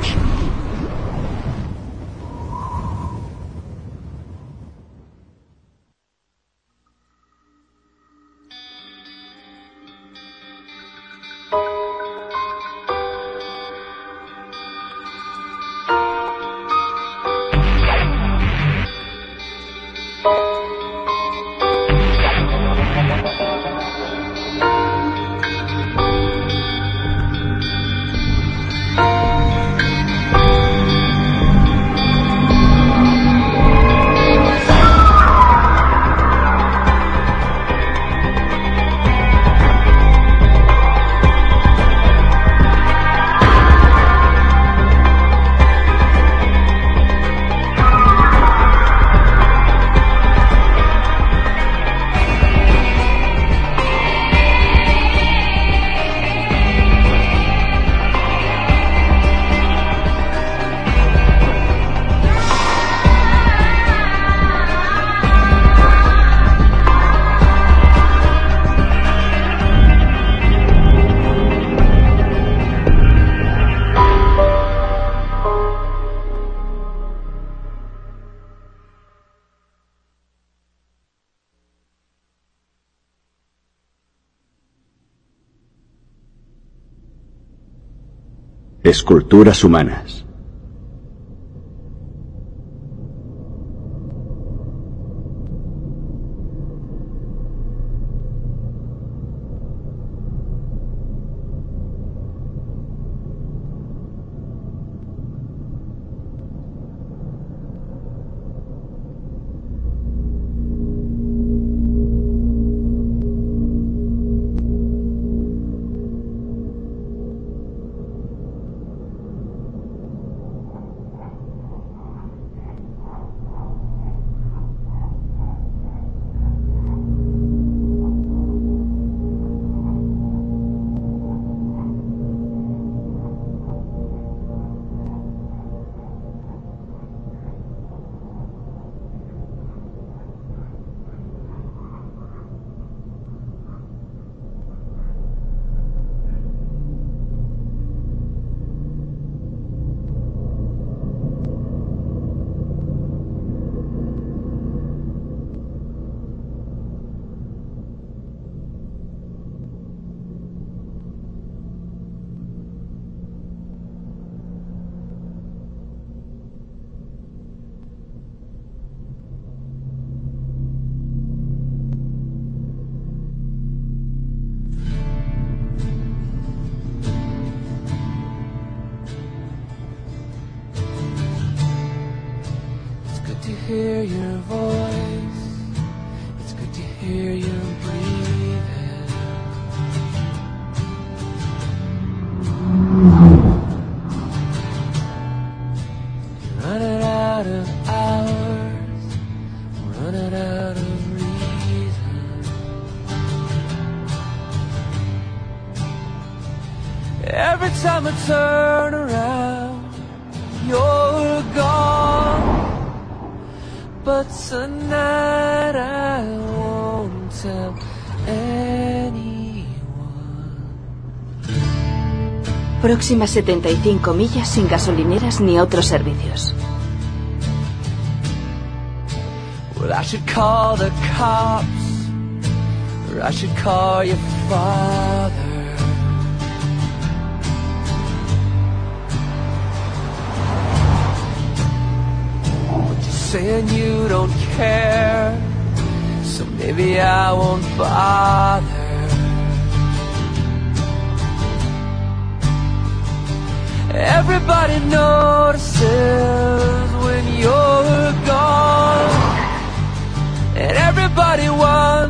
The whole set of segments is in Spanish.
Thank you. Esculturas humanas. Hear you Próximas 75 millas sin gasolineras ni otros servicios. Well, I should call the cops, or I should call your father. But you're saying you don't care, so maybe I won't bother. Everybody notices when you're gone. And everybody wonders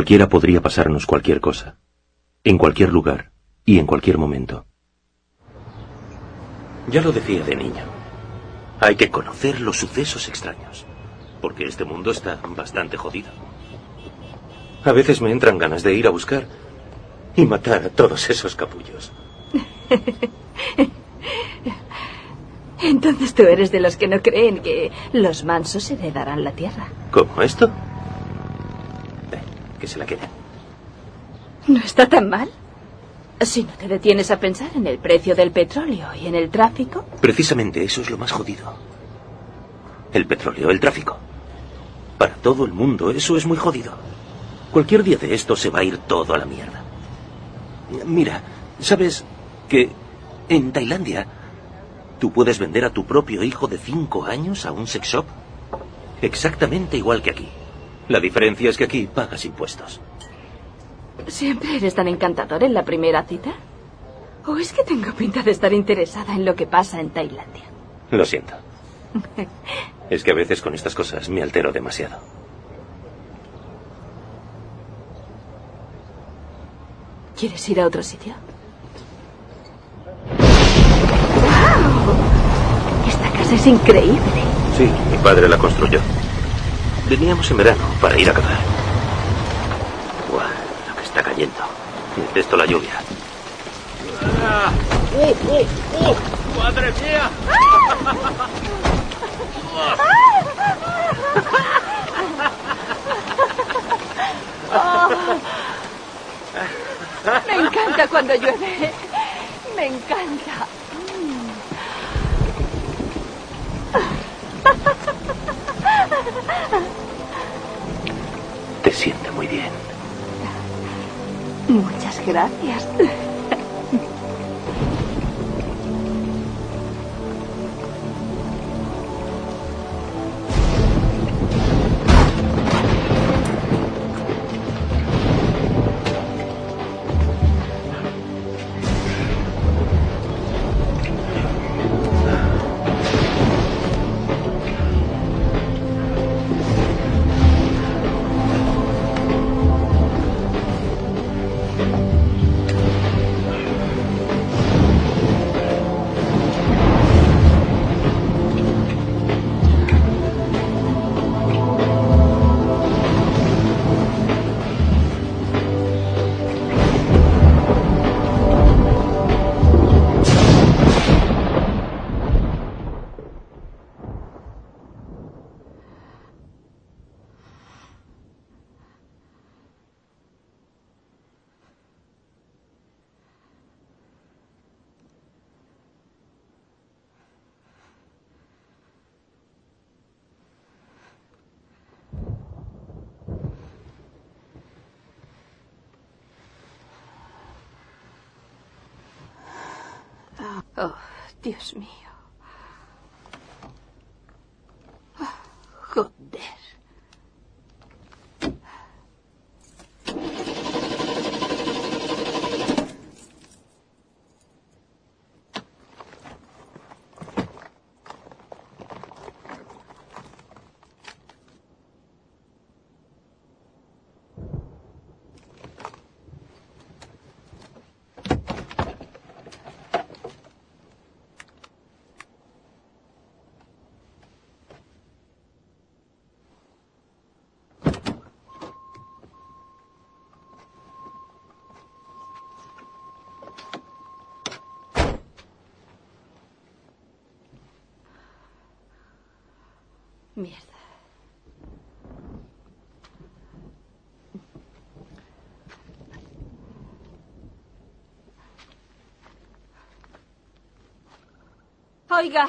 cualquiera podría pasarnos cualquier cosa, en cualquier lugar y en cualquier momento. Ya lo decía de niño. Hay que conocer los sucesos extraños, porque este mundo está bastante jodido. A veces me entran ganas de ir a buscar y matar a todos esos capullos. Entonces tú eres de los que no creen que los mansos heredarán la tierra. ¿Cómo esto? Que se la queden. No está tan mal. Si no te detienes a pensar en el precio del petróleo y en el tráfico. Precisamente eso es lo más jodido. El petróleo, el tráfico. Para todo el mundo eso es muy jodido. Cualquier día de esto se va a ir todo a la mierda. Mira, ¿sabes que en Tailandia tú puedes vender a tu propio hijo de cinco años a un sex shop? Exactamente igual que aquí. La diferencia es que aquí pagas impuestos. ¿Siempre eres tan encantador en la primera cita? ¿O es que tengo pinta de estar interesada en lo que pasa en Tailandia? Lo siento. Es que a veces con estas cosas me altero demasiado. ¿Quieres ir a otro sitio? ¡Wow! Esta casa es increíble. Sí, mi padre la construyó. Veníamos en verano para ir a cazar. Buah, lo que está cayendo. Detesto la lluvia. ¡Uh, uh, uh! ¡Madre mía! Me encanta cuando llueve. Me encanta. Gracias. Mierda. Oiga.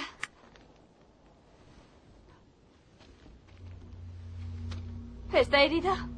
¿Está herido?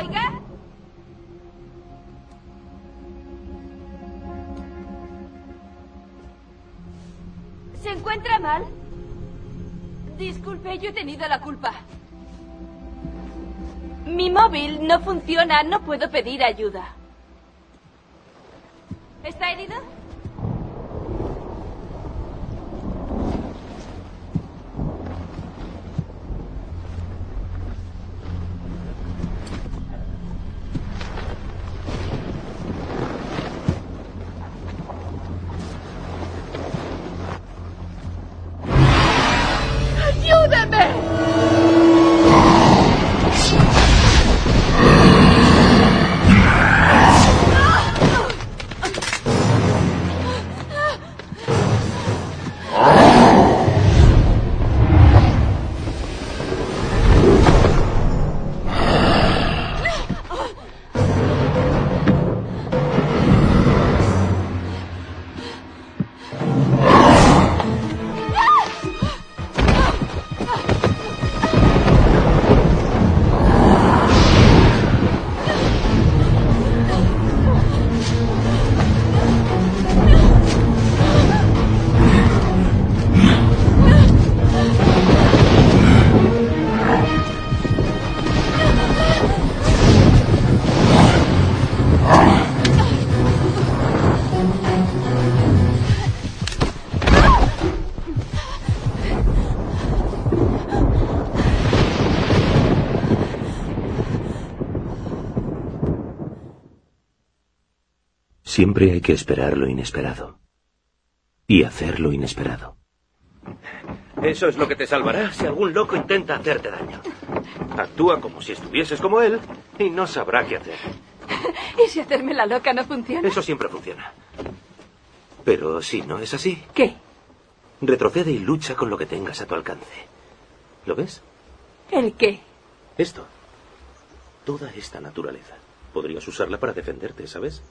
Oiga. ¿Se encuentra mal? Disculpe, yo he tenido la culpa. Mi móvil no funciona, no puedo pedir ayuda. ¿Está herido? Siempre hay que esperar lo inesperado. Y hacer lo inesperado. Eso es lo que te salvará si algún loco intenta hacerte daño. Actúa como si estuvieses como él y no sabrá qué hacer. ¿Y si hacerme la loca no funciona? Eso siempre funciona. Pero si no es así, ¿Qué? retrocede y lucha con lo que tengas a tu alcance. ¿Lo ves? ¿El qué? Esto. Toda esta naturaleza. Podrías usarla para defenderte, ¿sabes?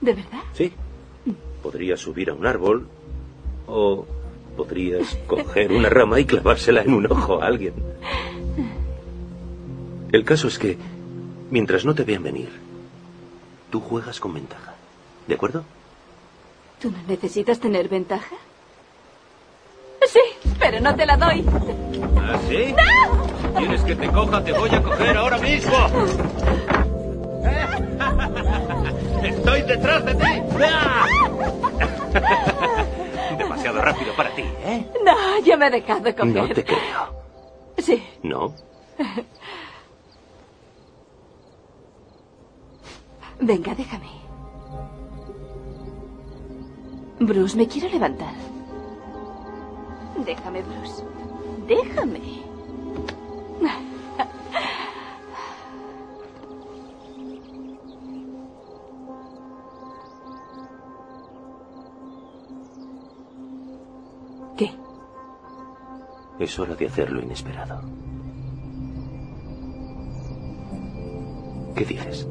¿De verdad? Sí. Podrías subir a un árbol o podrías coger una rama y clavársela en un ojo a alguien. El caso es que, mientras no te vean venir, tú juegas con ventaja. ¿De acuerdo? ¿Tú no necesitas tener ventaja? Sí, pero no te la doy. ¿Ah, sí? ¿Quieres que te coja? Te voy a coger ahora mismo. Estoy detrás de ti. Demasiado rápido para ti, ¿eh? No, yo me he dejado coger. No te creo. Sí. ¿No? Venga, déjame. Bruce, me quiero levantar. Déjame, Bruce. Déjame. Es hora de hacer lo inesperado. ¿Qué dices?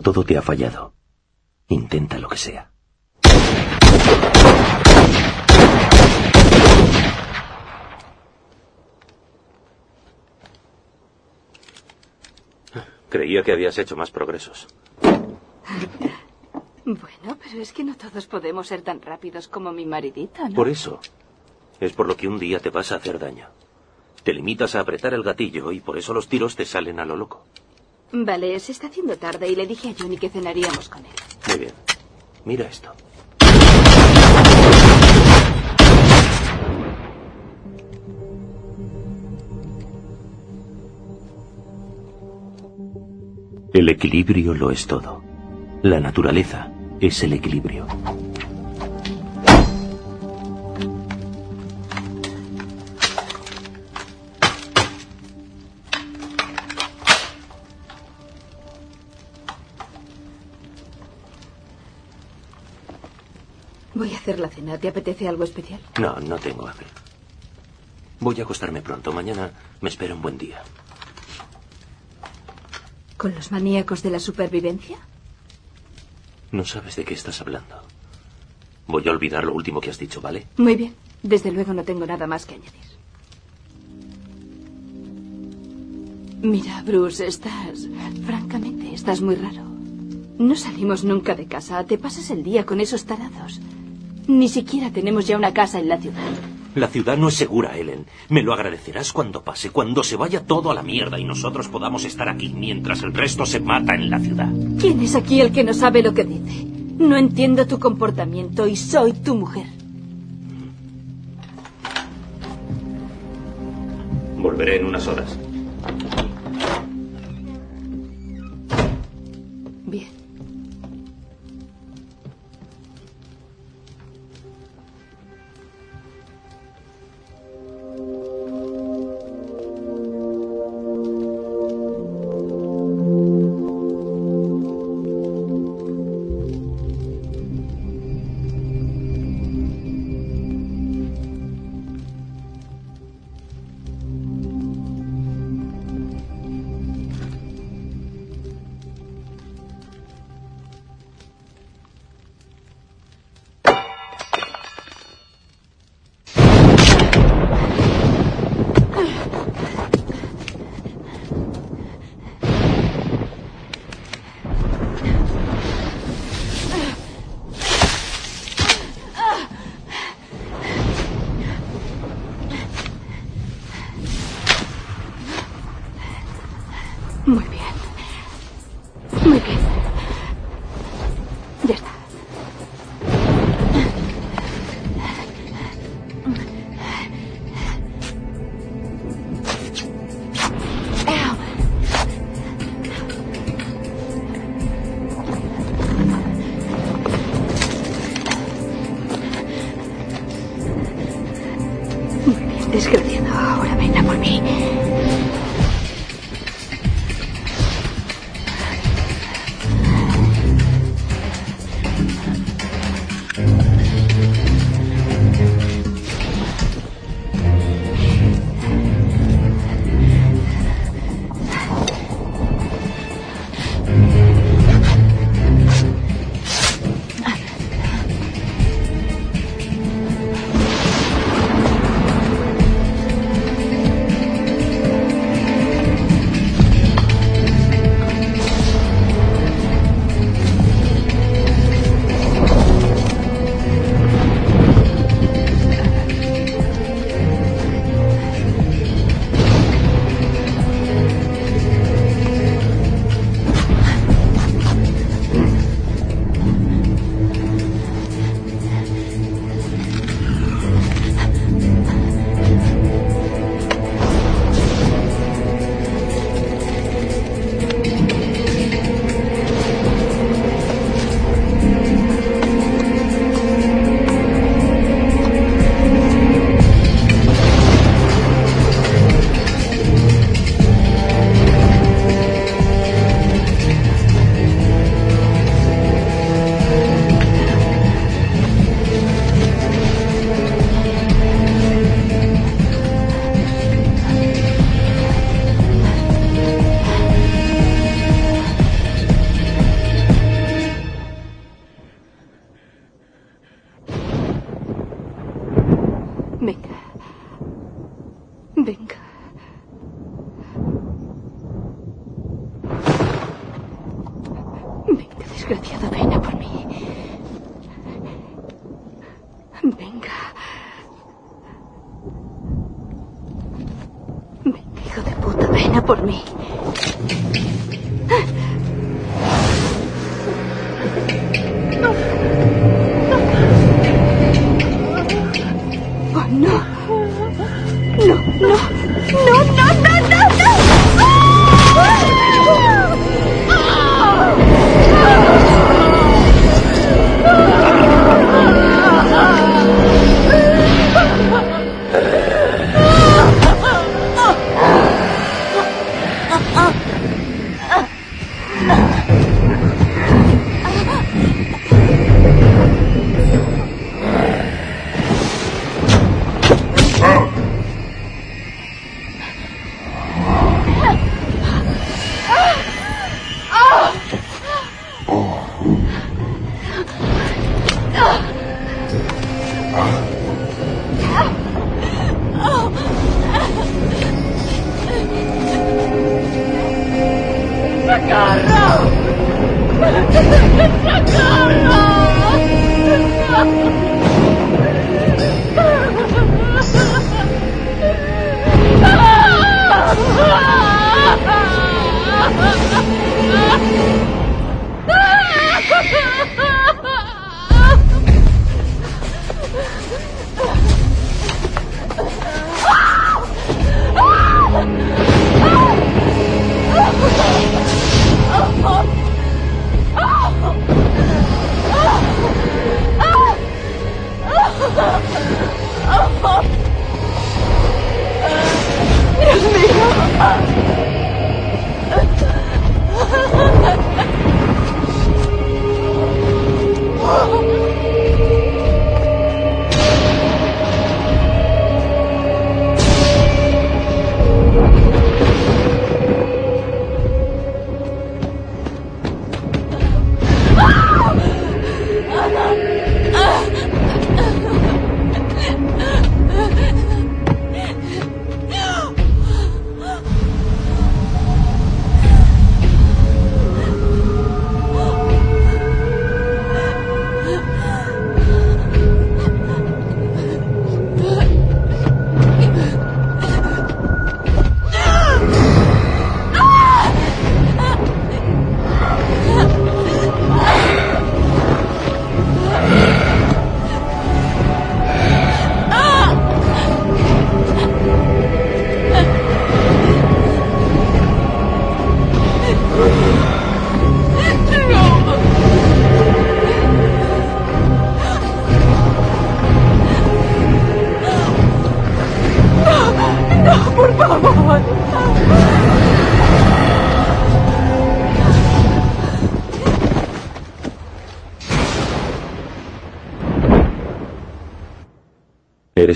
Cuando todo te ha fallado, intenta lo que sea. Creía que habías hecho más progresos. Bueno, pero es que no todos podemos ser tan rápidos como mi maridito, ¿no? Por eso, es por lo que un día te vas a hacer daño. Te limitas a apretar el gatillo y por eso los tiros te salen a lo loco. Vale, se está haciendo tarde y le dije a Johnny que cenaríamos con él. Muy bien. Mira esto. El equilibrio lo es todo. La naturaleza es el equilibrio. Hacer la cena. ¿Te apetece algo especial? No, no tengo hambre. Voy a acostarme pronto. Mañana me espera un buen día. ¿Con los maníacos de la supervivencia? No sabes de qué estás hablando. Voy a olvidar lo último que has dicho, ¿vale? Muy bien. Desde luego no tengo nada más que añadir. Mira, Bruce, estás... Francamente, estás muy raro. No salimos nunca de casa. Te pasas el día con esos tarados. Ni siquiera tenemos ya una casa en la ciudad. La ciudad no es segura, Ellen. Me lo agradecerás cuando pase, cuando se vaya todo a la mierda y nosotros podamos estar aquí mientras el resto se mata en la ciudad. ¿Quién es aquí el que no sabe lo que dice? No entiendo tu comportamiento y soy tu mujer. Volveré en unas horas.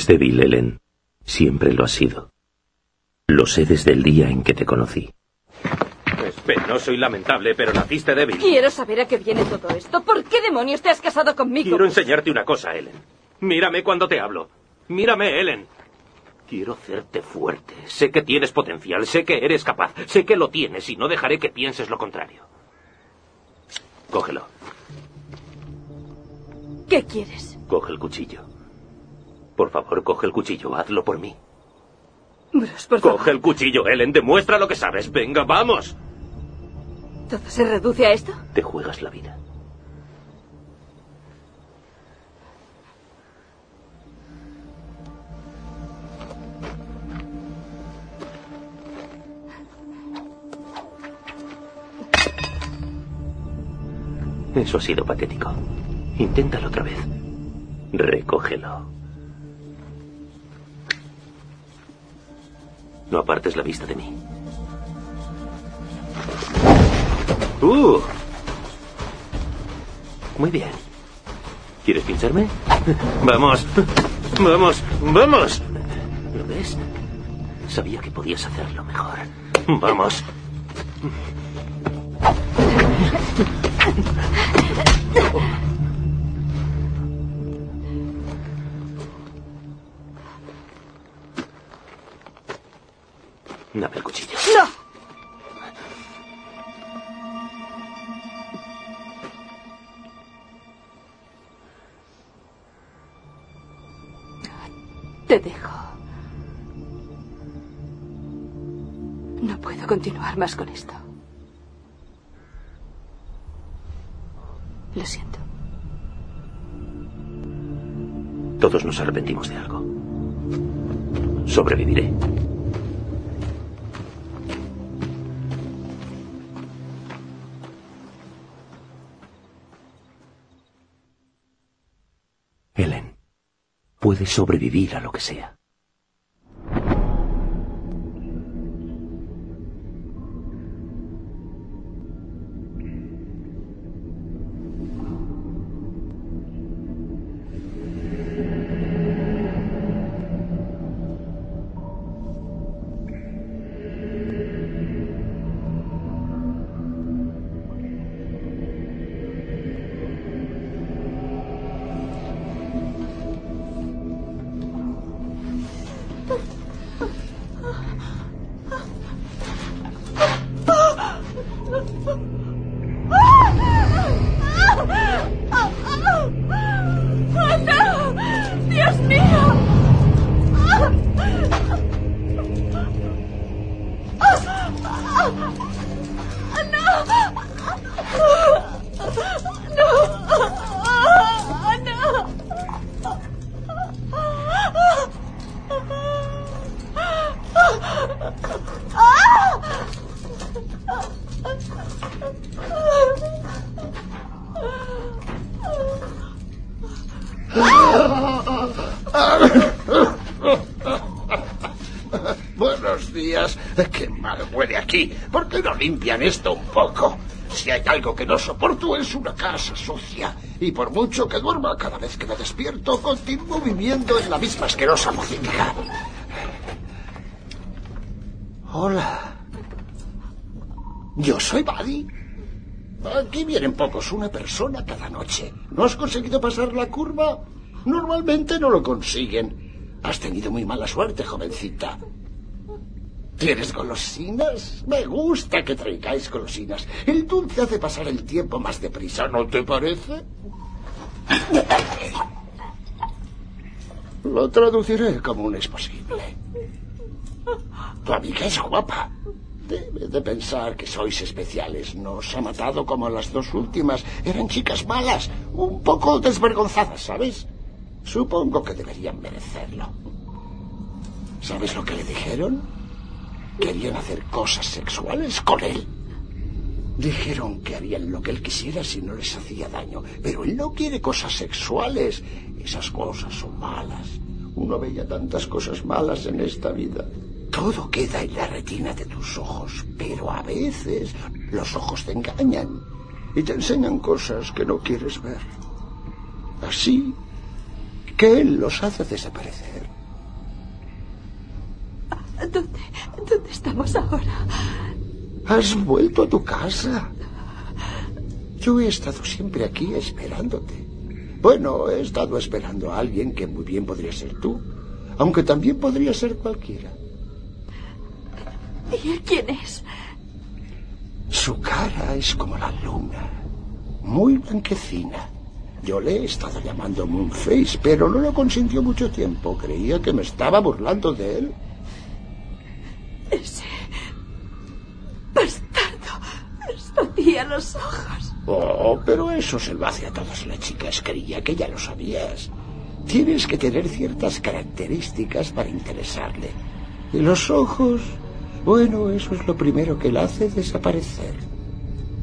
Eres débil, Helen. Siempre lo has sido. Lo sé desde el día en que te conocí. Es penoso y lamentable, pero naciste débil. Quiero saber a qué viene todo esto. ¿Por qué demonios te has casado conmigo? Quiero enseñarte una cosa, Helen. Mírame cuando te hablo. Mírame, Helen. Quiero hacerte fuerte. Sé que tienes potencial, sé que eres capaz, sé que lo tienes y no dejaré que pienses lo contrario. Cógelo. ¿Qué quieres? Coge el cuchillo. Por favor, coge el cuchillo. Hazlo por mí. Bruce, por favor. Coge el cuchillo, Helen. Demuestra lo que sabes. Venga, vamos. ¿Todo se reduce a esto? Te juegas la vida. Eso ha sido patético. Inténtalo otra vez. Recógelo. No apartes la vista de mí. ¡Uh! Muy bien. ¿Quieres pincharme? Vamos. Vamos. Vamos. ¿Lo ves? Sabía que podías hacerlo mejor. Vamos. Dame el cuchillo. ¡No! Te dejo. No puedo continuar más con esto. Lo siento. Todos nos arrepentimos de algo. Sobreviviré. Puedes sobrevivir a lo que sea. Limpian esto un poco? Si hay algo que no soporto es una casa sucia. Y por mucho que duerma, cada vez que me despierto, continúo viviendo en la misma asquerosa mocítica. Hola. Yo soy Buddy. Aquí vienen pocos, una persona cada noche. ¿No has conseguido pasar la curva? Normalmente no lo consiguen. Has tenido muy mala suerte, jovencita. ¿Tienes golosinas? Me gusta que traigáis golosinas. El dulce hace pasar el tiempo más deprisa, ¿no te parece? Lo traduciré como un es posible. Tu amiga es guapa. Debe de pensar que sois especiales. No os ha matado como las dos últimas. Eran chicas malas, un poco desvergonzadas, ¿sabes? Supongo que deberían merecerlo. ¿Sabes lo que le dijeron? Querían hacer cosas sexuales con él. Dijeron que harían lo que él quisiera si no les hacía daño. Pero él no quiere cosas sexuales. Esas cosas son malas. Uno veía tantas cosas malas en esta vida. Todo queda en la retina de tus ojos, pero a veces los ojos te engañan y te enseñan cosas que no quieres ver. Así que él los hace desaparecer. ¿Dónde, dónde estamos ahora? Has vuelto a tu casa. Yo he estado siempre aquí esperándote. Bueno, he estado esperando a alguien que muy bien podría ser tú, aunque también podría ser cualquiera. ¿Y él quién es? Su cara es como la luna, muy blanquecina. Yo le he estado llamando Moonface, pero no lo consintió mucho tiempo. Creía que me estaba burlando de él. Ese bastardo escondía los ojos. Oh, pero eso se lo hace a todas las chicas. Creía que ya lo sabías. Tienes que tener ciertas características para interesarle. Y los ojos, bueno, eso es lo primero que le hace desaparecer.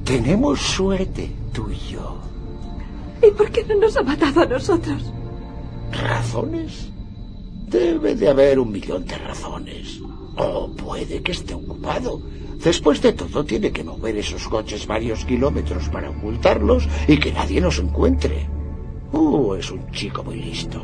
Tenemos suerte, tú y yo. ¿Y por qué no nos ha matado a nosotros? ¿Razones? Debe de haber un millón de razones. O puede que esté ocupado. Después de todo, tiene que mover esos coches varios kilómetros para ocultarlos y que nadie los encuentre. Uh, es un chico muy listo.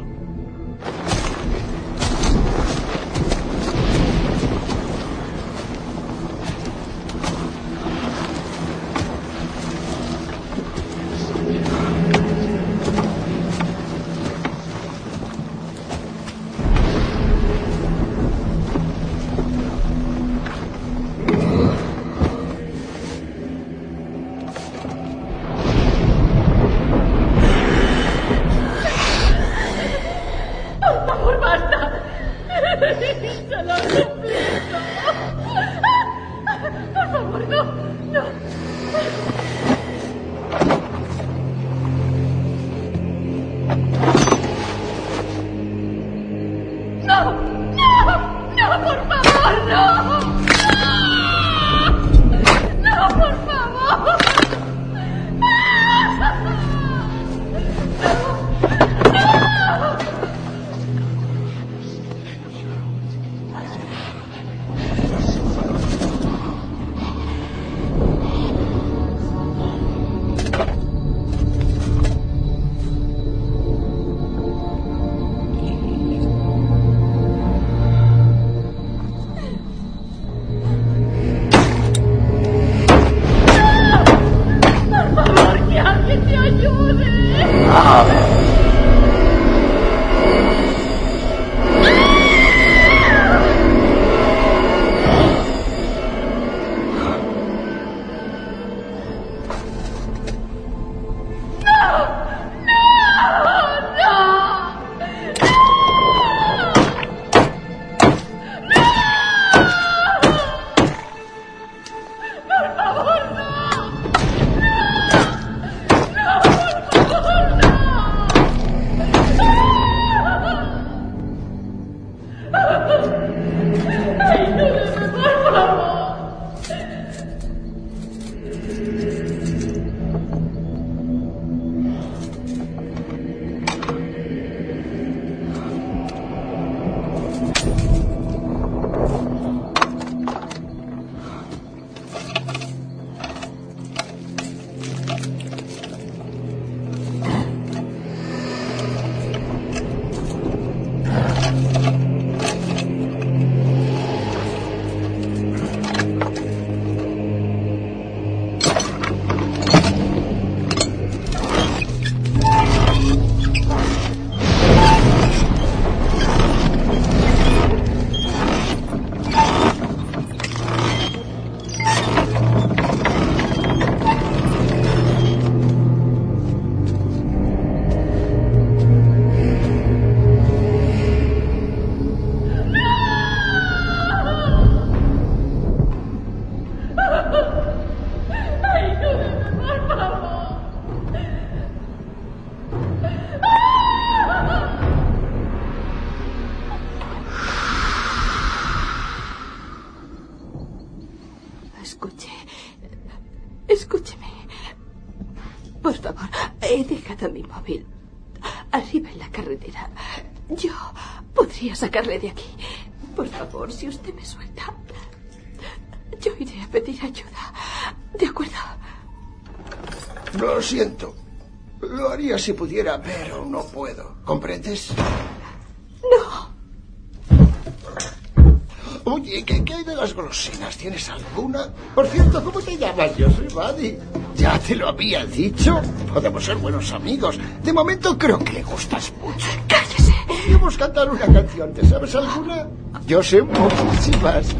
Sacarle de aquí. Por favor, si usted me suelta, yo iré a pedir ayuda. ¿De acuerdo? Lo siento. Lo haría si pudiera, pero no puedo. ¿Comprendes? No. Oye, ¿qué, qué hay de las golosinas? ¿Tienes alguna? Por cierto, ¿cómo te llamas? Yo soy Buddy. Ya te lo había dicho. Podemos ser buenos amigos. De momento creo que le gustas mucho. Podríamos cantar una canción. ¿Te sabes alguna? Yo sé muchísimas.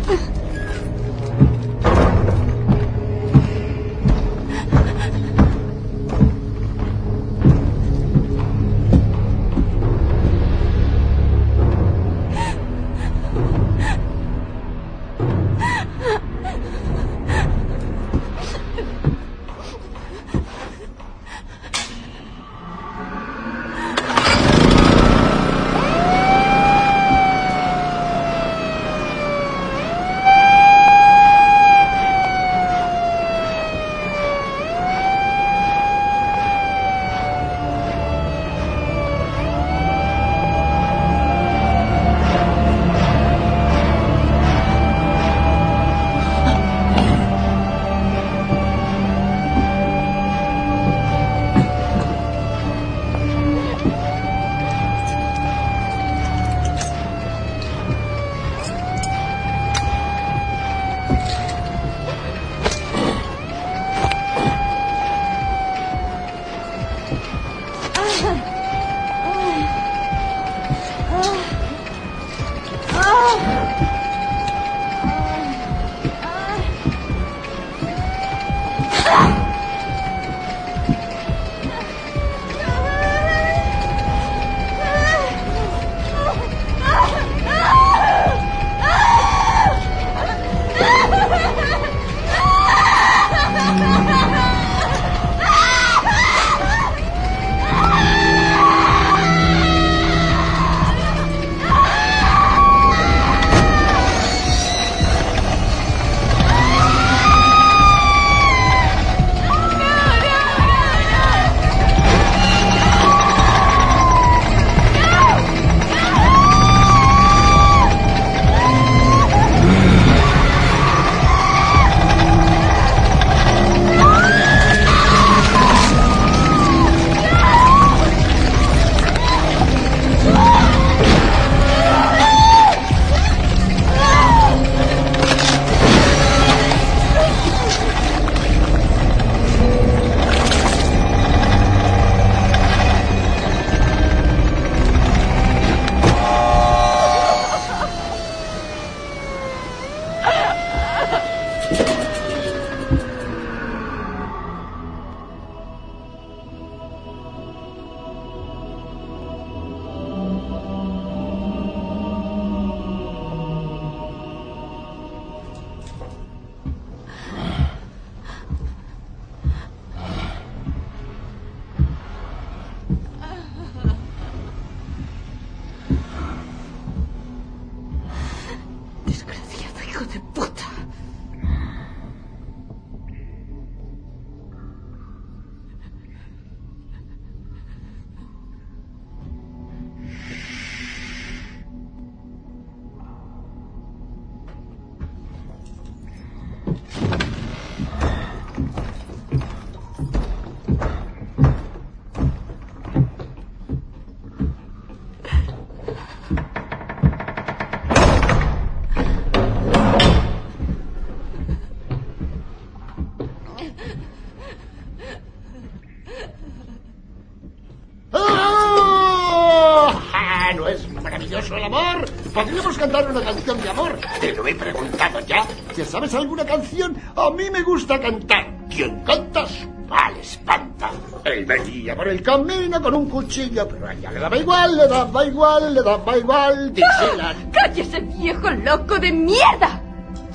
Maravilloso el amor? ¿Podríamos cantar una canción de amor? Te lo he preguntado ya. ¿Ya sabes alguna canción? A mí me gusta cantar. Quien canta su mal espanta. Él venía por el camino con un cuchillo, pero a ella le daba igual, le daba igual, le daba igual. Dixieland. ¡Cállese, viejo loco de mierda!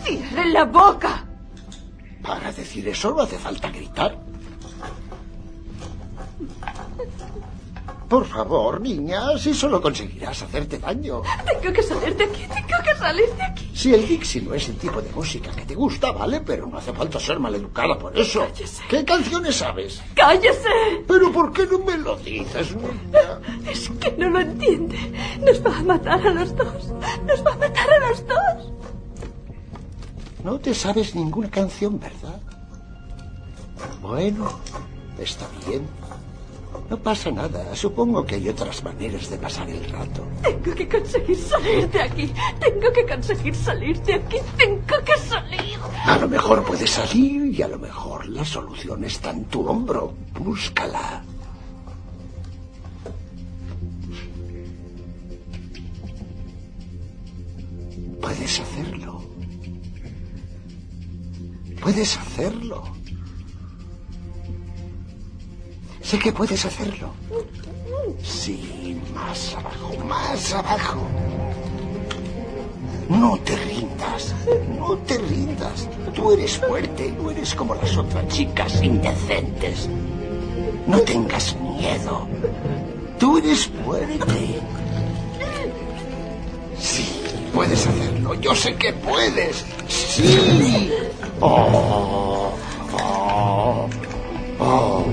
¡Cierre la boca! Para decir eso no hace falta gritar. Por favor, niña, si solo conseguirás hacerte daño. Tengo que salir de aquí, tengo que salir de aquí. Si el Dixie no es el tipo de música que te gusta, vale, pero no hace falta ser maleducada por eso. Cállese. ¿Qué canciones sabes? ¡Cállese! ¿Pero por qué no me lo dices, niña? Es que no lo entiende. Nos va a matar a los dos. Nos va a matar a los dos. No te sabes ninguna canción, ¿verdad? Bueno, está bien. No pasa nada. Supongo que hay otras maneras de pasar el rato. Tengo que conseguir salir de aquí. Tengo que conseguir salir de aquí. Tengo que salir. A lo mejor puedes salir y a lo mejor la solución está en tu hombro. Búscala. Puedes hacerlo. Puedes hacerlo. Sé que puedes hacerlo. Sí, más abajo, más abajo. No te rindas, no te rindas. Tú eres fuerte, no eres como las otras chicas indecentes. No tengas miedo. Tú eres fuerte. Sí, puedes hacerlo. Yo sé que puedes. Sí. Oh, oh, oh,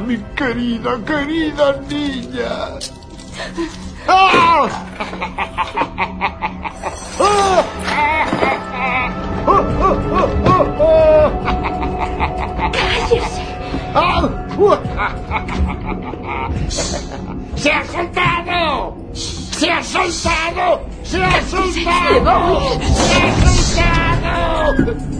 mi querida, querida niña. ¡Ah! ¡Se ha soltado! ¡Se ha soltado! ¡Se ha soltado! ¡Se ha soltado!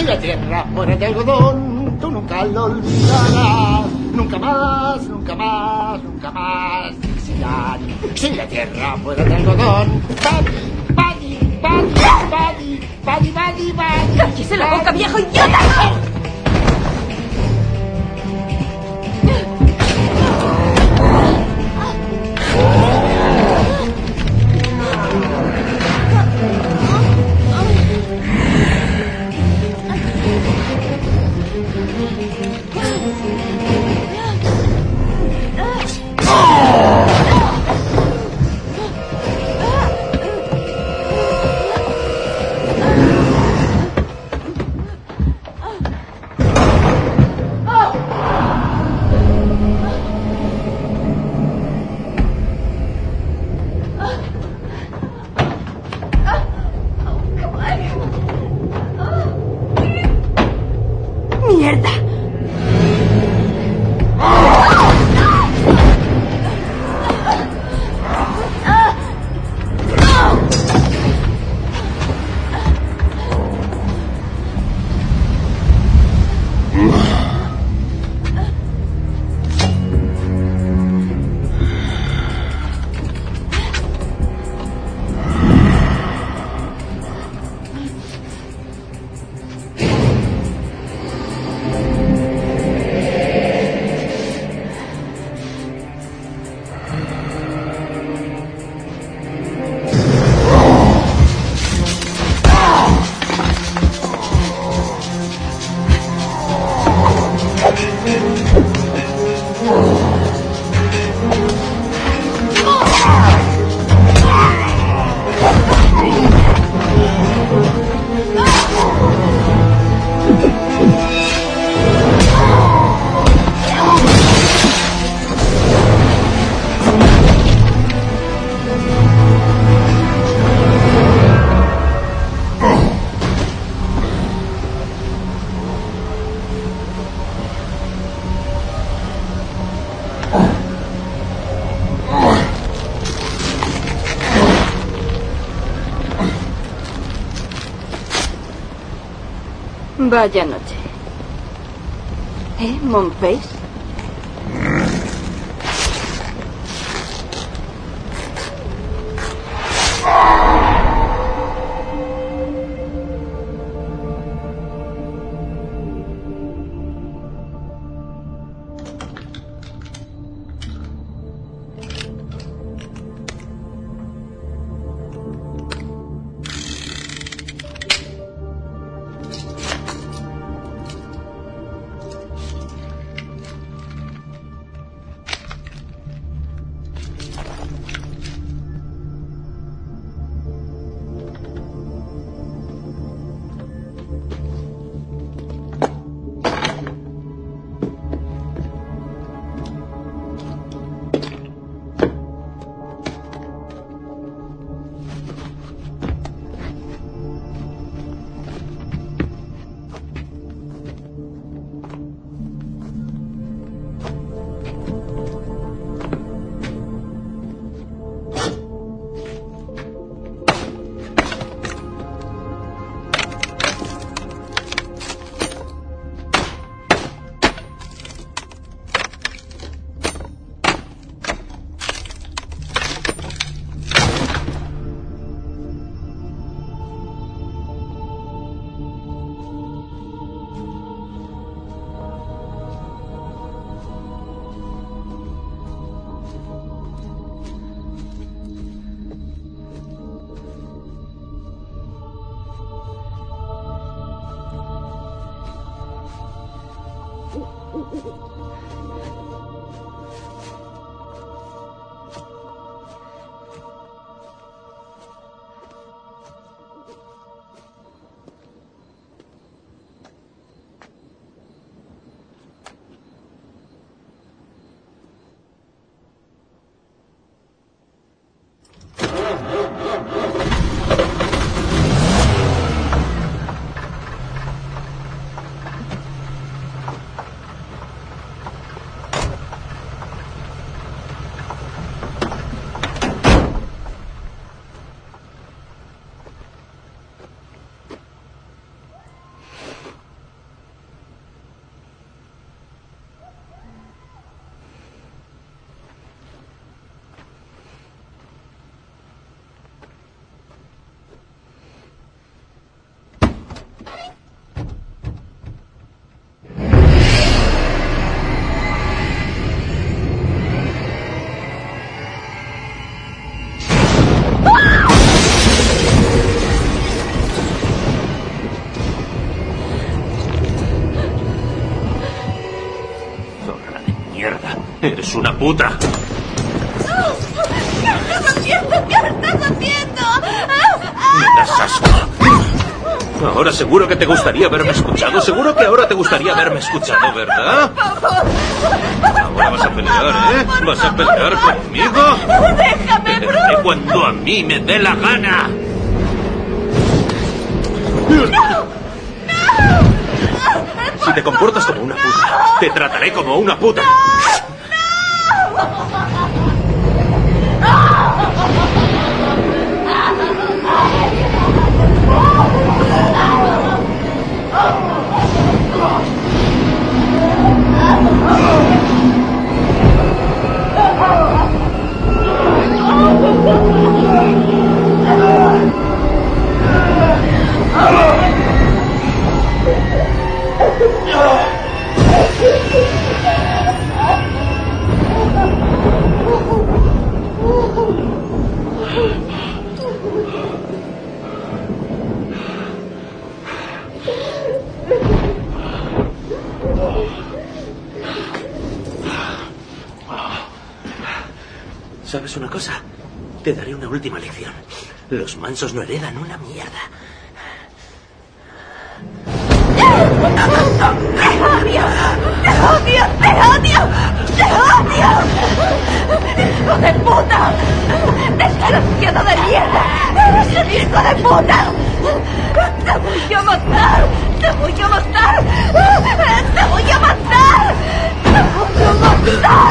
Si la tierra fuera de algodón, tú nunca lo olvidarás. Nunca más, nunca más, nunca más, Dixieland. Si la tierra fuera de algodón, Buddy, Buddy, Buddy, Buddy, Buddy, Buddy, Buddy. ¡Cállese la boca, viejo idiota! ¡Mierda! Vaya noche. ¿Eh, Monface? Eres una puta. ¿Qué estás haciendo? ¿Qué estás haciendo? Me das asco. Ahora seguro que te gustaría haberme escuchado. Seguro que ahora te gustaría haberme escuchado, ¿verdad? Ahora vas a pelear, ¿eh? ¿Vas a pelear conmigo? ¡Déjame, Pelearé cuando a mí me dé la gana. Si te comportas como una puta, te trataré como una puta. ¿Sabes una cosa? Te daré una última lección. Los mansos no heredan una mierda. ¡Te odio! ¡Te odio! ¡Te odio! ¡Te odio! ¡Hijo de puta! ¡Desgraciado de mierda! ¡Eres un hijo de puta! ¡Te voy a matar! ¡Te voy a matar! ¡Te voy a matar! ¡Te voy a matar!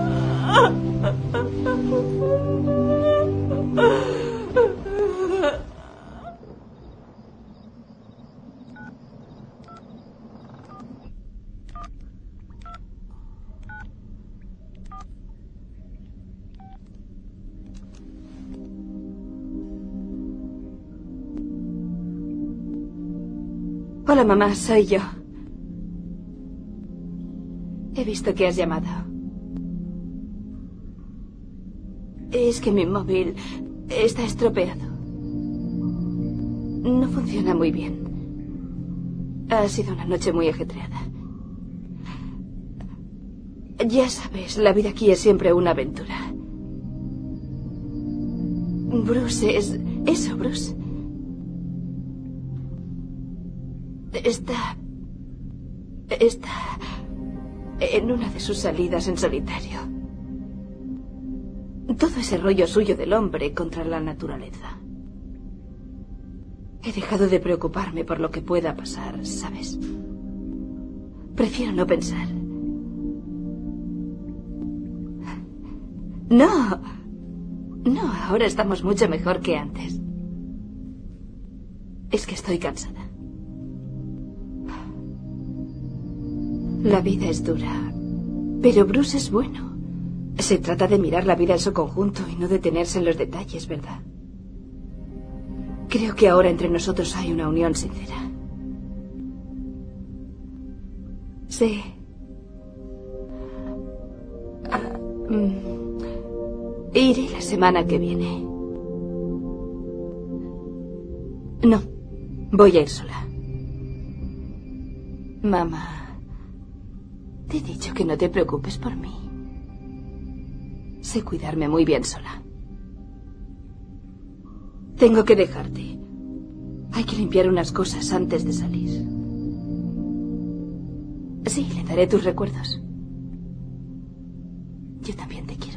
mamá, soy yo. He visto que has llamado. Es que mi móvil está estropeado. No funciona muy bien. Ha sido una noche muy ajetreada. Ya sabes, la vida aquí es siempre una aventura. Bruce es... Eso, Bruce. Está... Está... En una de sus salidas en solitario. Todo ese rollo suyo del hombre contra la naturaleza. He dejado de preocuparme por lo que pueda pasar, ¿sabes? Prefiero no pensar. No. No, ahora estamos mucho mejor que antes. Es que estoy cansada. La vida es dura, pero Bruce es bueno. Se trata de mirar la vida en su conjunto y no detenerse en los detalles, ¿verdad? Creo que ahora entre nosotros hay una unión sincera. Sí. Ah, mm, iré la semana que viene. No, voy a ir sola. Mamá. Te he dicho que no te preocupes por mí. Sé cuidarme muy bien sola. Tengo que dejarte. Hay que limpiar unas cosas antes de salir. Sí, le daré tus recuerdos. Yo también te quiero.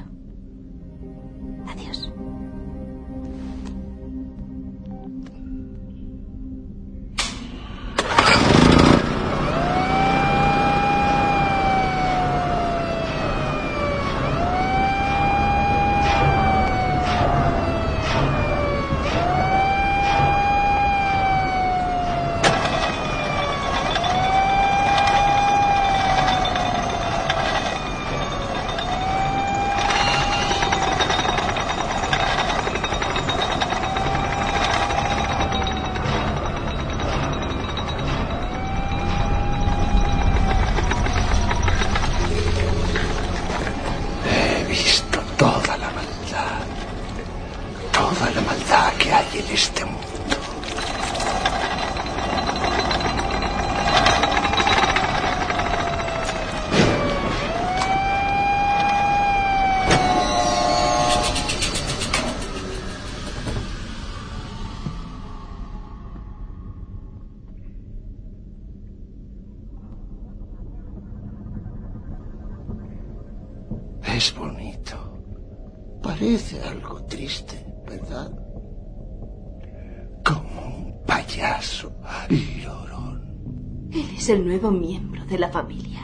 Es el nuevo miembro de la familia.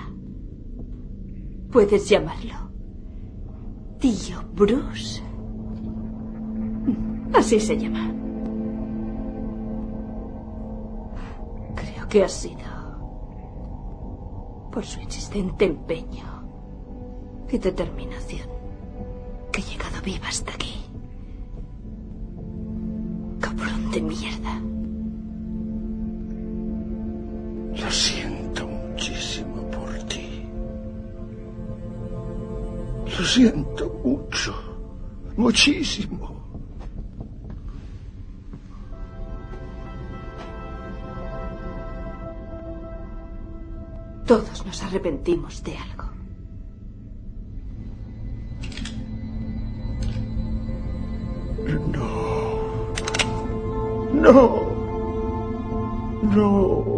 Puedes llamarlo tío Bruce. Así se llama. Creo que ha sido por su insistente empeño y determinación que he llegado viva hasta aquí. Cabrón de mierda. Lo siento mucho. Muchísimo. Todos nos arrepentimos de algo. No. No. ¡No!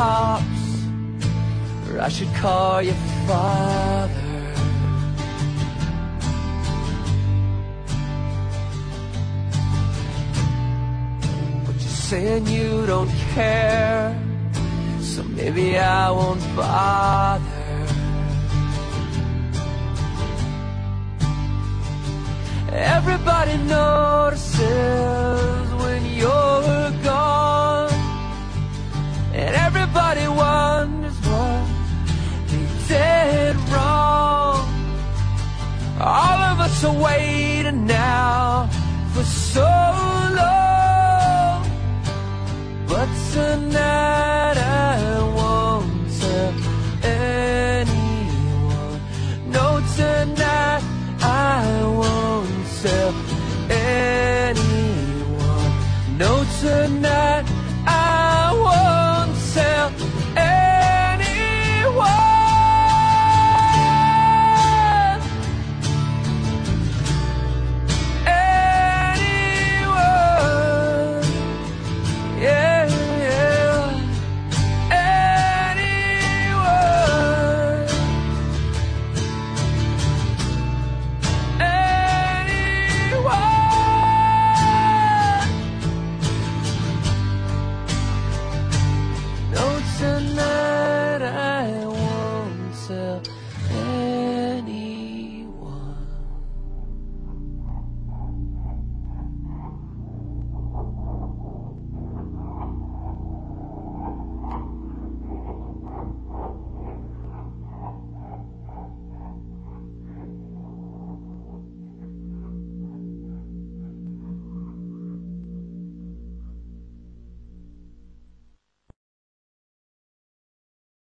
Cops, or I should call your father. But you're saying you don't care, so maybe I won't bother. Everybody notices when you're everybody wonders what they did wrong. All of us are waiting now for so long. But tonight